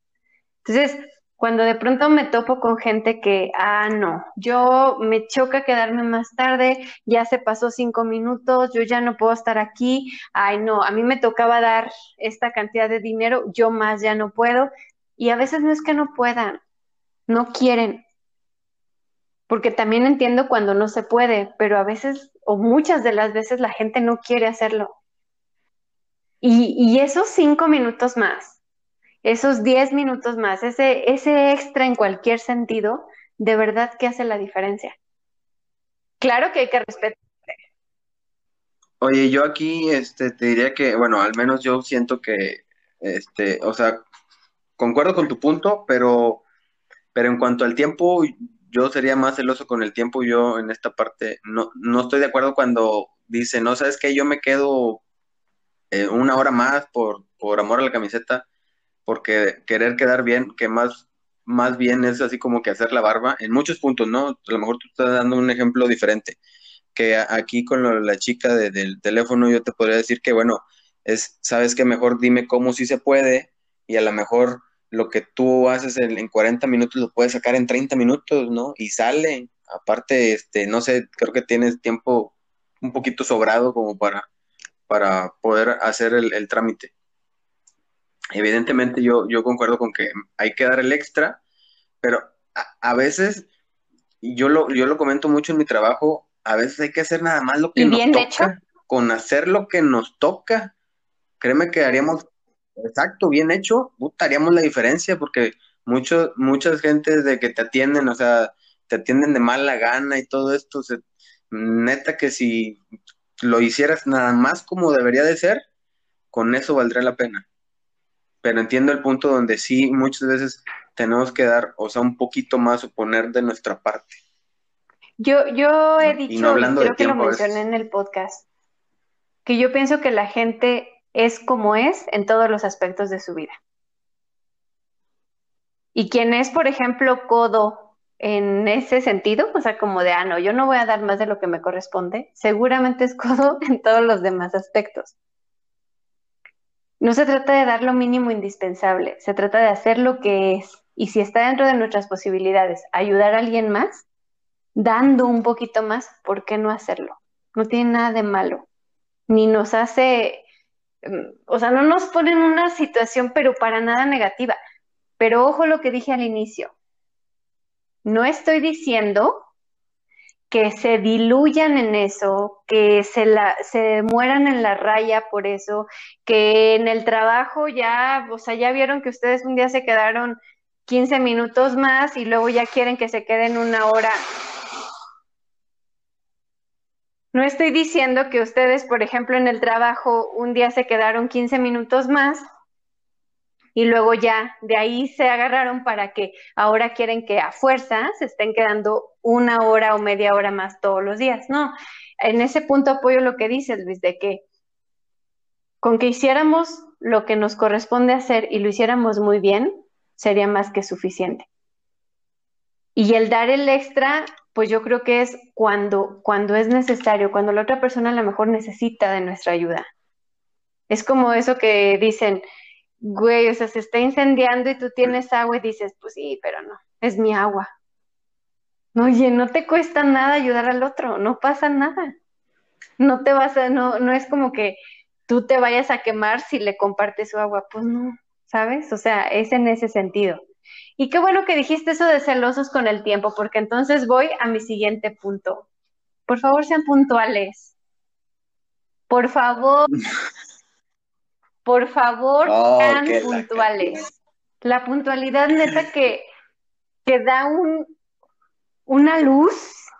Entonces, cuando de pronto me topo con gente que, ah, no, yo me choca quedarme más tarde, ya se pasó cinco minutos, yo ya no puedo estar aquí, ay, no, a mí me tocaba dar esta cantidad de dinero, yo más ya no puedo. Y a veces no es que no puedan, no quieren. Porque también entiendo cuando no se puede, pero a veces, o muchas de las veces, la gente no quiere hacerlo. Y, esos cinco minutos más, esos diez minutos más, ese, ese extra en cualquier sentido, de verdad que hace la diferencia. Claro que hay que respetar. Oye, yo aquí este, te diría que, bueno, al menos yo siento que, este, o sea, concuerdo con tu punto, pero, pero en cuanto al tiempo, yo sería más celoso con el tiempo. Yo en esta parte no, no estoy de acuerdo cuando dice, no, sabes que yo me quedo eh, una hora más por, por amor a la camiseta, porque querer quedar bien, que más, más bien es así como que hacer la barba, en muchos puntos, ¿no? A lo mejor tú estás dando un ejemplo diferente, que aquí con la chica del teléfono yo te podría decir que, bueno, es, sabes que mejor dime cómo sí se puede y a lo mejor lo que tú haces en, en 40 minutos lo puedes sacar en 30 minutos, ¿no? Y sale. Aparte, este, no sé, creo que tienes tiempo un poquito sobrado como para para poder hacer el, trámite. Evidentemente yo, yo concuerdo con que hay que dar el extra, pero a, veces, yo lo, yo lo comento mucho en mi trabajo, a veces hay que hacer nada más lo que nos toca, con hacer lo que nos toca. Créeme que haríamos, exacto, bien hecho, haríamos la diferencia, porque muchos, muchas gentes de que te atienden, o sea, te atienden de mala gana y todo esto, neta que si lo hicieras nada más como debería de ser, con eso valdría la pena. Pero entiendo el punto donde sí, muchas veces tenemos que dar, o sea, un poquito más o poner de nuestra parte. Yo, yo he dicho, creo que lo mencioné en el podcast, que yo pienso que la gente es como es en todos los aspectos de su vida. Y quien es, por ejemplo, codo en ese sentido, o sea, como de, ah, no, yo no voy a dar más de lo que me corresponde, seguramente es codo *laughs* en todos los demás aspectos. No se trata de dar lo mínimo indispensable, se trata de hacer lo que es. Y si está dentro de nuestras posibilidades ayudar a alguien más, dando un poquito más, ¿por qué no hacerlo? No tiene nada de malo. Ni nos hace, mm, o sea, no nos pone en una situación, pero para nada negativa. Pero ojo lo que dije al inicio, no estoy diciendo que se diluyan en eso, que se, se mueran en la raya por eso, que en el trabajo ya, o sea, ya vieron que ustedes un día se quedaron 15 minutos más y luego ya quieren que se queden una hora. No estoy diciendo que ustedes, por ejemplo, en el trabajo un día se quedaron 15 minutos más y luego ya de ahí se agarraron para que ahora quieren que a fuerza se estén quedando una hora o media hora más todos los días. No, en ese punto apoyo lo que dices, Luis, de que con que hiciéramos lo que nos corresponde hacer y lo hiciéramos muy bien, sería más que suficiente. Y el dar el extra, pues yo creo que es cuando, cuando es necesario, cuando la otra persona a lo mejor necesita de nuestra ayuda. Es como eso que dicen, güey, o sea, se está incendiando y tú tienes agua y dices, pues sí, pero no, es mi agua. Oye, no te cuesta nada ayudar al otro, no pasa nada. No te vas a, no, no es como que tú te vayas a quemar si le compartes su agua, pues no, ¿sabes? O sea, es en ese sentido. Y qué bueno que dijiste eso de celosos con el tiempo, porque entonces voy a mi siguiente punto. Por favor, sean puntuales. Por favor. *laughs* Por favor, Oh, sean que la puntuales. La puntualidad neta que, que da un, una luz,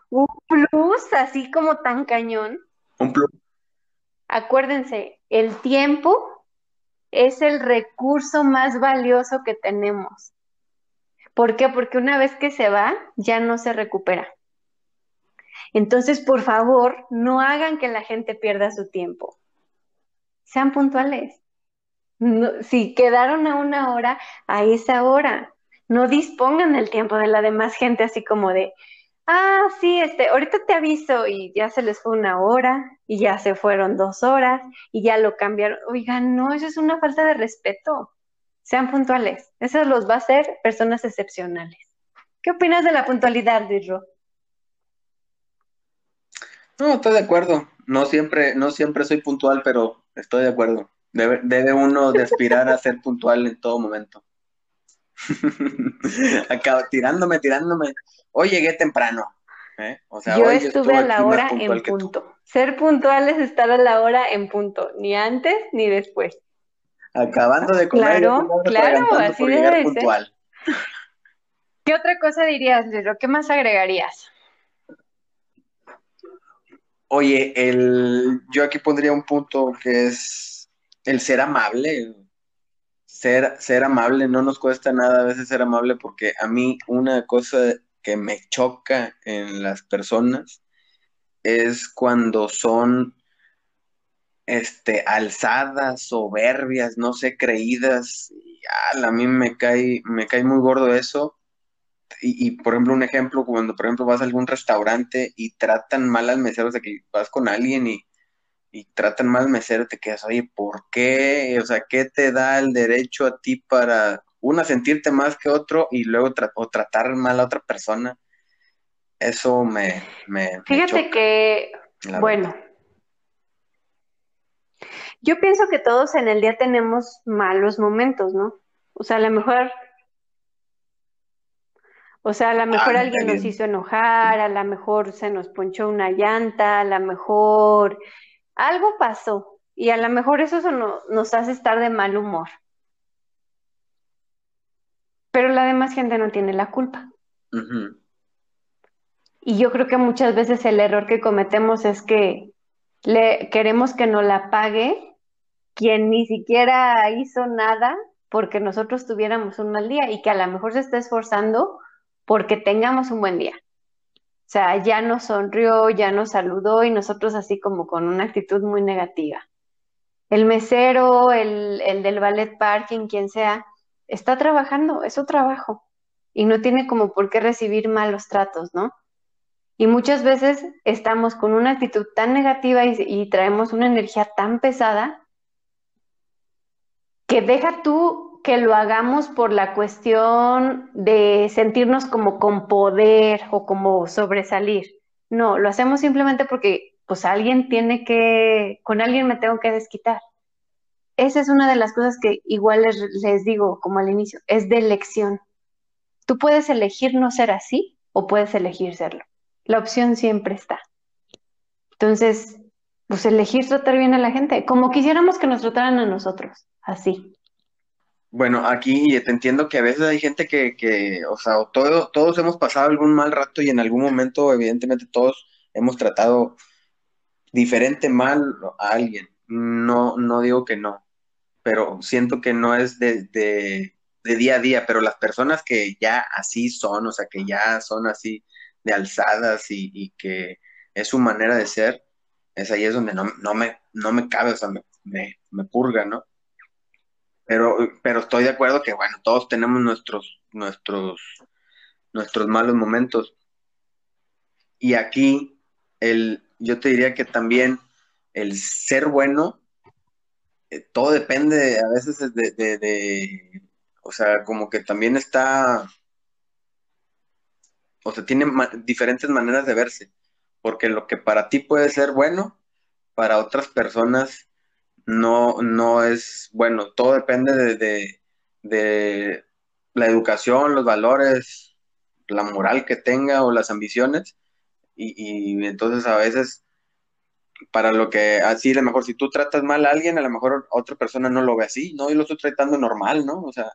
un plus, así como tan cañón. Un plus. Acuérdense, el tiempo es el recurso más valioso que tenemos. ¿Por qué? Porque una vez que se va, ya no se recupera. Entonces, por favor, no hagan que la gente pierda su tiempo. Sean puntuales. Si quedaron a una hora, a esa hora. No dispongan el tiempo de la demás gente así como de, ah, sí, este, ahorita te aviso y ya se les fue una hora y ya se fueron dos horas y ya lo cambiaron. Oigan, no, eso es una falta de respeto. Sean puntuales. Eso los va a hacer personas excepcionales. ¿Qué opinas de la puntualidad, Dirro? No, estoy de acuerdo. No siempre, no siempre soy puntual, pero estoy de acuerdo. Debe, debe uno de aspirar a ser puntual en todo momento. *laughs* Acabo tirándome, tirándome. Hoy llegué temprano. ¿eh? O sea, Yo hoy estuve a la hora en punto. Ser puntual es estar a la hora en punto, ni antes ni después. Acabando de comer, Claro, claro, así debe de ser. puntual. *laughs* ¿Qué otra cosa dirías, Dirro? ¿Qué más agregarías? Oye, el, yo aquí pondría un punto que es el ser amable. Ser, ser amable no nos cuesta nada a veces ser amable porque a mí una cosa que me choca en las personas es cuando son este, alzadas, soberbias, no sé, creídas. Y, a mí me cae, me cae muy gordo eso. Y, y, por ejemplo, un ejemplo, cuando por ejemplo vas a algún restaurante y tratan mal al mesero, o sea, que vas con alguien y, y tratan mal al mesero, te quedas, oye, ¿por qué? O sea, ¿qué te da el derecho a ti para, una, sentirte más que otro y luego tra- o tratar mal a otra persona? Eso me, me, me Fíjate choca, que, bueno, verdad. yo pienso que todos en el día tenemos malos momentos, ¿no? O sea, a lo mejor, o sea, a lo mejor Ah, alguien nos hizo enojar, a lo mejor se nos ponchó una llanta, a lo mejor algo pasó y a lo mejor eso so- no- nos hace estar de mal humor, pero la demás gente no tiene la culpa. Y yo creo que muchas veces el error que cometemos es que le queremos que nos la pague quien ni siquiera hizo nada porque nosotros tuviéramos un mal día y que a lo mejor se está esforzando porque tengamos un buen día. O sea, ya nos sonrió, ya nos saludó y nosotros así como con una actitud muy negativa. El mesero, el, el del ballet parking, quien sea, está trabajando, es su trabajo y no tiene como por qué recibir malos tratos, ¿no? Y muchas veces estamos con una actitud tan negativa y, y traemos una energía tan pesada que deja tú que lo hagamos por la cuestión de sentirnos como con poder o como sobresalir. No, lo hacemos simplemente porque pues alguien tiene que, con alguien me tengo que desquitar. Esa es una de las cosas que igual les, digo como al inicio, es de elección. Tú puedes elegir no ser así o puedes elegir serlo. La opción siempre está. Entonces, pues elegir tratar bien a la gente, como quisiéramos que nos trataran a nosotros, así. Bueno, aquí te entiendo que a veces hay gente que, que o sea, todo, todos hemos pasado algún mal rato y en algún momento, evidentemente, todos hemos tratado diferente mal a alguien. No, no digo que no. pero siento que no es de, de, de día a día, pero las personas que ya así son, o sea, que ya son así de alzadas y, y que es su manera de ser, es ahí es donde no, no, me, no me cabe, o sea, me, me, me purga, ¿no? Pero, pero estoy de acuerdo que, bueno, todos tenemos nuestros, nuestros, nuestros malos momentos. Y aquí, el, yo te diría que también el ser bueno, eh, todo depende a veces de, de, o sea, como que también está, o sea, tiene diferentes maneras de verse, porque lo que para ti puede ser bueno, para otras personas no, no es bueno. Todo depende de, de, de la educación, los valores, la moral que tenga o las ambiciones. Y, y entonces a veces, para lo que así, a lo mejor si tú tratas mal a alguien, a lo mejor otra persona no lo ve así, ¿no? Yo lo estoy tratando normal, ¿no? O sea,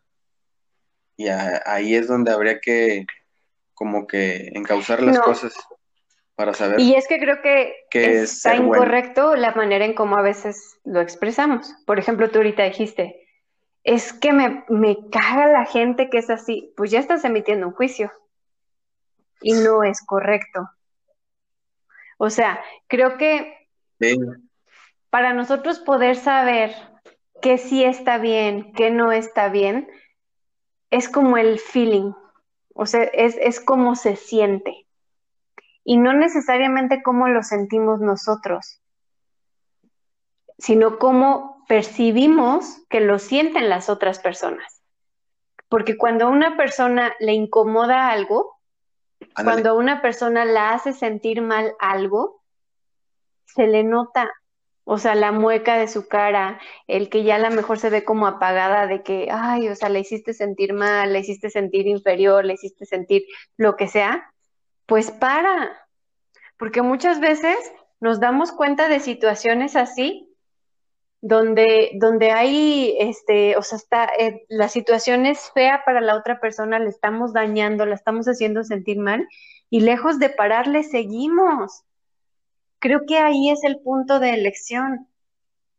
y a- ahí es donde habría que como que encauzar las No. cosas para saber. Y es que creo que ¿Qué es está bueno? incorrecto la manera en cómo a veces lo expresamos. Por ejemplo, tú ahorita dijiste, es que me, me caga la gente que es así. Pues ya estás emitiendo un juicio y no es correcto. O sea, creo que Sí, para nosotros poder saber qué sí está bien, qué no está bien, es como el feeling, o sea, es, es como se siente y no necesariamente cómo lo sentimos nosotros, sino cómo percibimos que lo sienten las otras personas. Porque cuando a una persona le incomoda algo, cuando a una persona la hace sentir mal algo, se le nota, o sea, la mueca de su cara, el que ya a lo mejor se ve como apagada de que, ay, o sea, le hiciste sentir mal, le hiciste sentir inferior, le hiciste sentir lo que sea, pues para, porque muchas veces nos damos cuenta de situaciones así donde, donde hay, este, o sea, está, eh, la situación es fea para la otra persona, le estamos dañando, la estamos haciendo sentir mal, y lejos de pararle, seguimos. Creo que ahí es el punto de elección.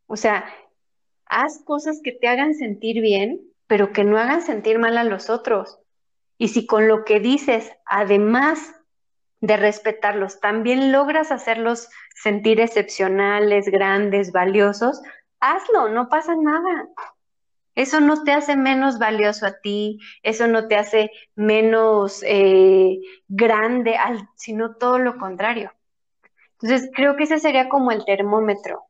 O sea, haz cosas que te hagan sentir bien, pero que no hagan sentir mal a los otros. Y si con lo que dices, además de respetarlos, también logras hacerlos sentir excepcionales, grandes, valiosos, hazlo, no pasa nada. Eso no te hace menos valioso a ti, eso no te hace menos eh, grande, sino todo lo contrario. Entonces, creo que ese sería como el termómetro.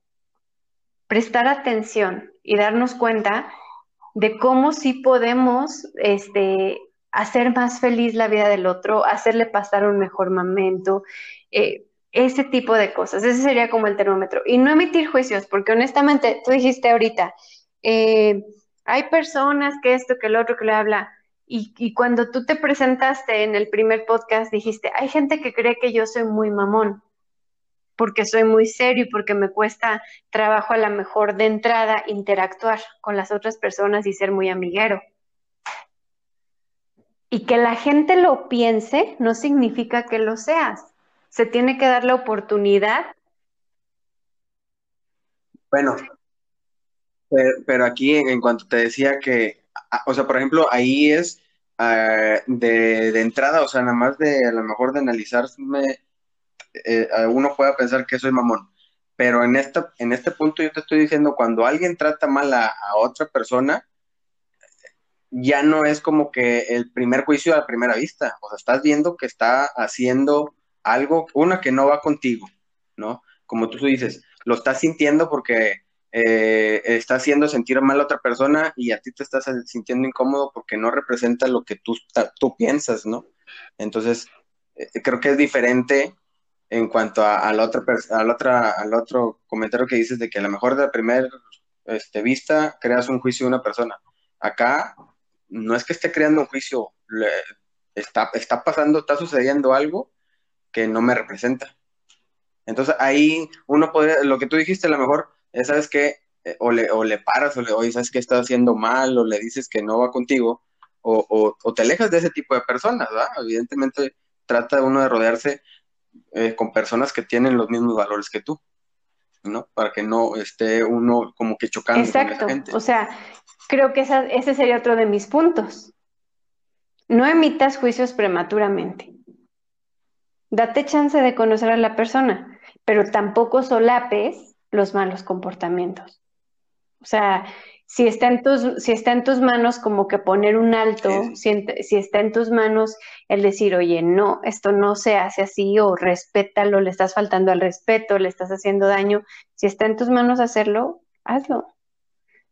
Prestar atención y darnos cuenta de cómo sí podemos este, hacer más feliz la vida del otro, hacerle pasar un mejor momento, eh, ese tipo de cosas. Ese sería como el termómetro. Y no emitir juicios, porque honestamente, tú dijiste ahorita, eh, hay personas que esto, que el otro, que le habla. Y, y cuando tú te presentaste en el primer podcast, dijiste, hay gente que cree que yo soy muy mamón porque soy muy serio y porque me cuesta trabajo a la mejor de entrada interactuar con las otras personas y ser muy amiguero. Y que la gente lo piense no significa que lo seas. Se tiene que dar la oportunidad. Bueno, pero, aquí en, cuanto te decía que, o sea, por ejemplo, ahí es ah, de, entrada, o sea, nada más de a lo mejor de analizarme, eh, uno pueda pensar que soy mamón. Pero en esta, en este punto yo te estoy diciendo, cuando alguien trata mal a otra persona, ya no es como que el primer juicio a la primera vista. O sea, estás viendo que está haciendo algo, una que no va contigo, ¿no? Como tú dices, lo estás sintiendo porque eh, está haciendo sentir mal a otra persona y a ti te estás sintiendo incómodo porque no representa lo que tú, tú piensas, ¿no? Entonces, eh, creo que es diferente en cuanto a, la otra a la otra, al otro comentario que dices de que a lo mejor de la primera este, vista creas un juicio de una persona. Acá no es que esté creando un juicio, le, está, está pasando, está sucediendo algo que no me representa. Entonces ahí uno podría, lo que tú dijiste a lo mejor, es, ¿sabes qué? Eh, o, le, o le paras, o le, oye, ¿sabes qué estás haciendo mal? O le dices que no va contigo, o, o, o te alejas de ese tipo de personas, ¿verdad? Evidentemente trata uno de rodearse eh, con personas que tienen los mismos valores que tú. ¿No? Para que no esté uno como que chocando con esa gente. O sea, creo que esa- ese sería otro de mis puntos. No emitas juicios prematuramente. Date chance de conocer a la persona, pero tampoco solapes los malos comportamientos. O sea, si está en tus, si está en tus manos como que poner un alto, Sí, si, está en tus manos el decir, oye, no, esto no se hace así, o respétalo, le estás faltando al respeto, le estás haciendo daño, si está en tus manos hacerlo, hazlo.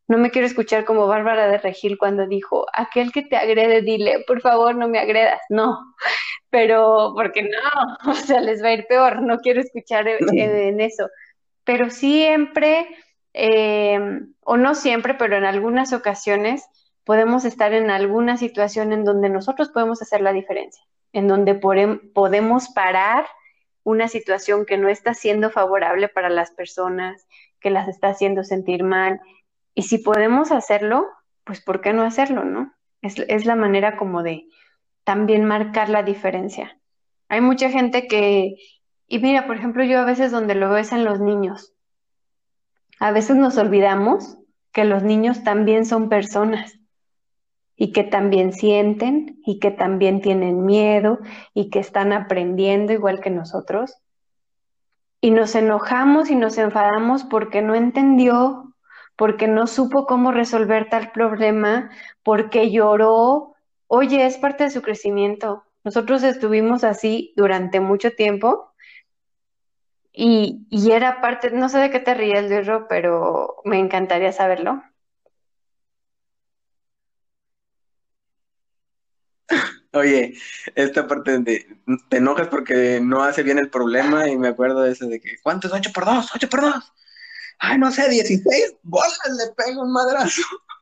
No me quiero escuchar como Bárbara de Regil cuando dijo, aquel que te agrede, dile, por favor, no me agredas. No, *laughs* pero porque no, *laughs* o sea, les va a ir peor, no quiero escuchar eh, en eso. Pero siempre, eh, o no siempre, pero en algunas ocasiones podemos estar en alguna situación en donde nosotros podemos hacer la diferencia, en donde podem- podemos parar una situación que no está siendo favorable para las personas, que las está haciendo sentir mal. Y si podemos hacerlo, pues ¿por qué no hacerlo, no? Es, es la manera como de también marcar la diferencia. Hay mucha gente que, y mira, por ejemplo, yo a veces donde lo veo es en los niños. A veces nos olvidamos que los niños también son personas y que también sienten y que también tienen miedo y que están aprendiendo igual que nosotros. Y nos enojamos y nos enfadamos porque no entendió, porque no supo cómo resolver tal problema, porque lloró. Oye, es parte de su crecimiento. Nosotros estuvimos así durante mucho tiempo y, y era parte, no sé de qué te ríes, Luisro, pero me encantaría saberlo. *laughs* Oye, esta parte donde te enojas porque no hace bien el problema y me acuerdo de eso de que, ¿cuánto es 8 por 2? 8 por 2. Ay, no sé, 16. Bolas, le pego un madrazo. *laughs*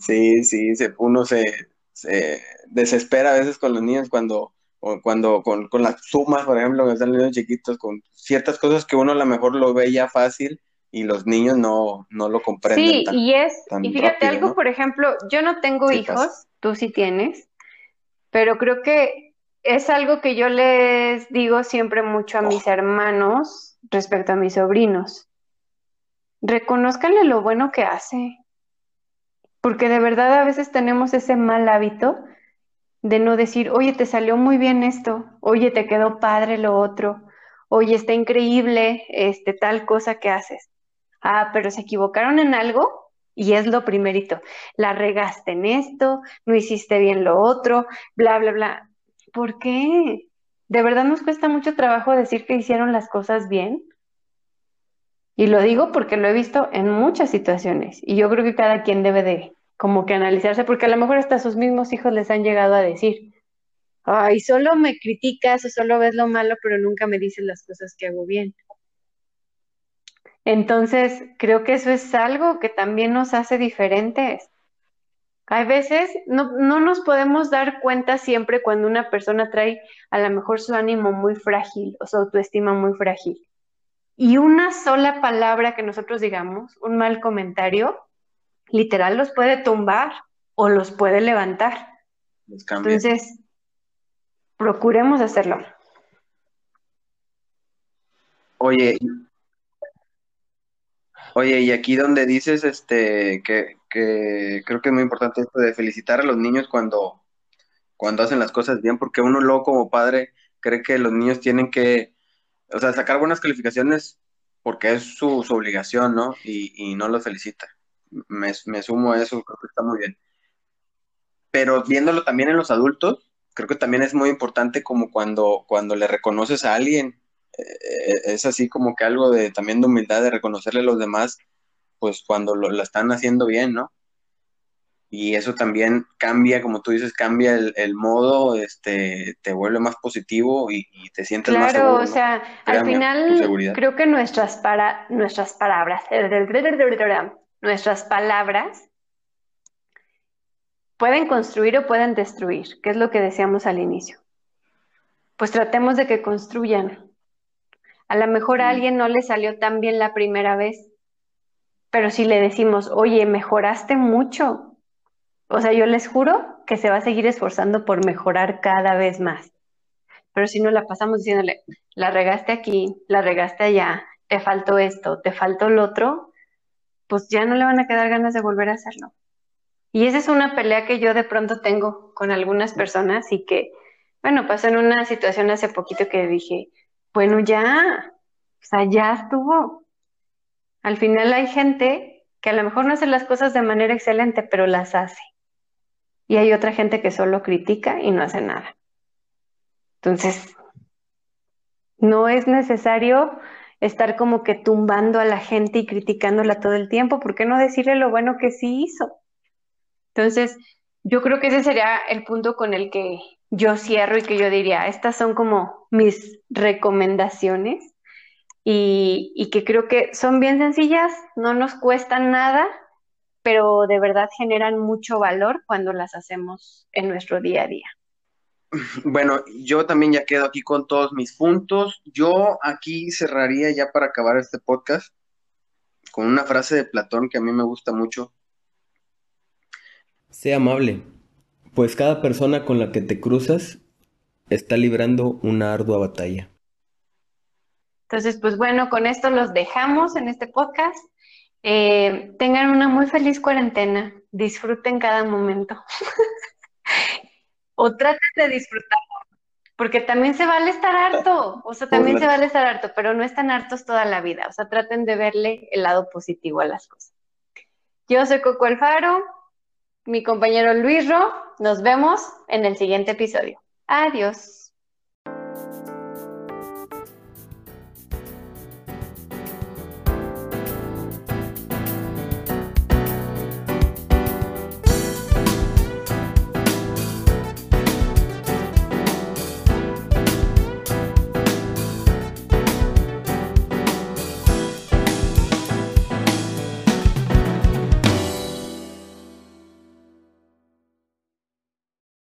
Sí, sí, se, uno se, se desespera a veces con los niños cuando, o cuando con, con las sumas, por ejemplo, que están los niños chiquitos, con ciertas cosas que uno a lo mejor lo ve ya fácil y los niños no, no lo comprenden Sí, tan- y es, tan y fíjate rápido, algo, ¿no? por ejemplo, yo no tengo Sí hijos, pasa. tú sí tienes, pero creo que es algo que yo les digo siempre mucho a mis hermanos respecto a mis sobrinos. Reconózcanle lo bueno que hace, porque de verdad a veces tenemos ese mal hábito de no decir, oye, te salió muy bien esto, oye, te quedó padre lo otro, oye, está increíble este tal cosa que haces. Ah, pero se equivocaron en algo y es lo primerito. La regaste en esto, no hiciste bien lo otro, bla, bla, bla. ¿Por qué? ¿De verdad nos cuesta mucho trabajo decir que hicieron las cosas bien? Y lo digo porque lo he visto en muchas situaciones y yo creo que cada quien debe de como que analizarse porque a lo mejor hasta sus mismos hijos les han llegado a decir, ay, solo me criticas o solo ves lo malo, pero nunca me dices las cosas que hago bien. Entonces, creo que eso es algo que también nos hace diferentes. Hay veces no, no nos podemos dar cuenta siempre cuando una persona trae a lo mejor su ánimo muy frágil o su autoestima muy frágil. Y una sola palabra que nosotros digamos, un mal comentario, literal los puede tumbar o los puede levantar. Entonces, procuremos hacerlo. Oye, oye, y aquí donde dices este que, que creo que es muy importante esto de felicitar a los niños cuando, cuando hacen las cosas bien, porque uno luego como padre cree que los niños tienen que, o sea, sacar buenas calificaciones porque es su, su obligación, ¿no? Y, y no los felicita. Me, me sumo a eso, creo que está muy bien. Pero viéndolo también en los adultos, creo que también es muy importante como cuando, cuando le reconoces a alguien, eh, es así como que algo de también de humildad, de reconocerle a los demás, pues cuando lo, lo están haciendo bien, ¿no? Y eso también cambia, como tú dices, cambia el, el modo, este, te vuelve más positivo y, y te sientes más Claro, seguro, o ¿no? sea, al final creo que nuestras para, nuestras palabras, nuestras palabras pueden construir o pueden destruir, que es lo que decíamos al inicio. Pues tratemos de que construyan. A lo mejor a Mm. alguien no le salió tan bien la primera vez, pero si le decimos, oye, mejoraste mucho, o sea, yo les juro que se va a seguir esforzando por mejorar cada vez más. Pero si no la pasamos diciéndole, la regaste aquí, la regaste allá, te faltó esto, te faltó lo otro, pues ya no le van a quedar ganas de volver a hacerlo. Y esa es una pelea que yo de pronto tengo con algunas personas y que, bueno, pasó en una situación hace poquito que dije, bueno, ya, o sea, ya estuvo. Al final hay gente que a lo mejor no hace las cosas de manera excelente, pero las hace. Y hay otra gente que solo critica y no hace nada. Entonces, no es necesario estar como que tumbando a la gente y criticándola todo el tiempo. ¿Por qué no decirle lo bueno que sí hizo? Entonces, yo creo que ese sería el punto con el que yo cierro y que yo diría, estas son como mis recomendaciones y, y que creo que son bien sencillas, no nos cuestan nada, pero de verdad generan mucho valor cuando las hacemos en nuestro día a día. Bueno, yo también ya quedo aquí con todos mis puntos. Yo aquí cerraría ya para acabar este podcast con una frase de Platón que a mí me gusta mucho. Sé amable, pues cada persona con la que te cruzas está librando una ardua batalla. Entonces, pues bueno, con esto los dejamos en este podcast. Eh, tengan una muy feliz cuarentena, disfruten cada momento. *laughs* o traten de disfrutar, porque también se vale estar harto, o sea, también se vale estar harto, pero no están hartos toda la vida, o sea, traten de verle el lado positivo a las cosas. Yo soy Coco Alfaro, mi compañero Luis Ro, nos vemos en el siguiente episodio. Adiós.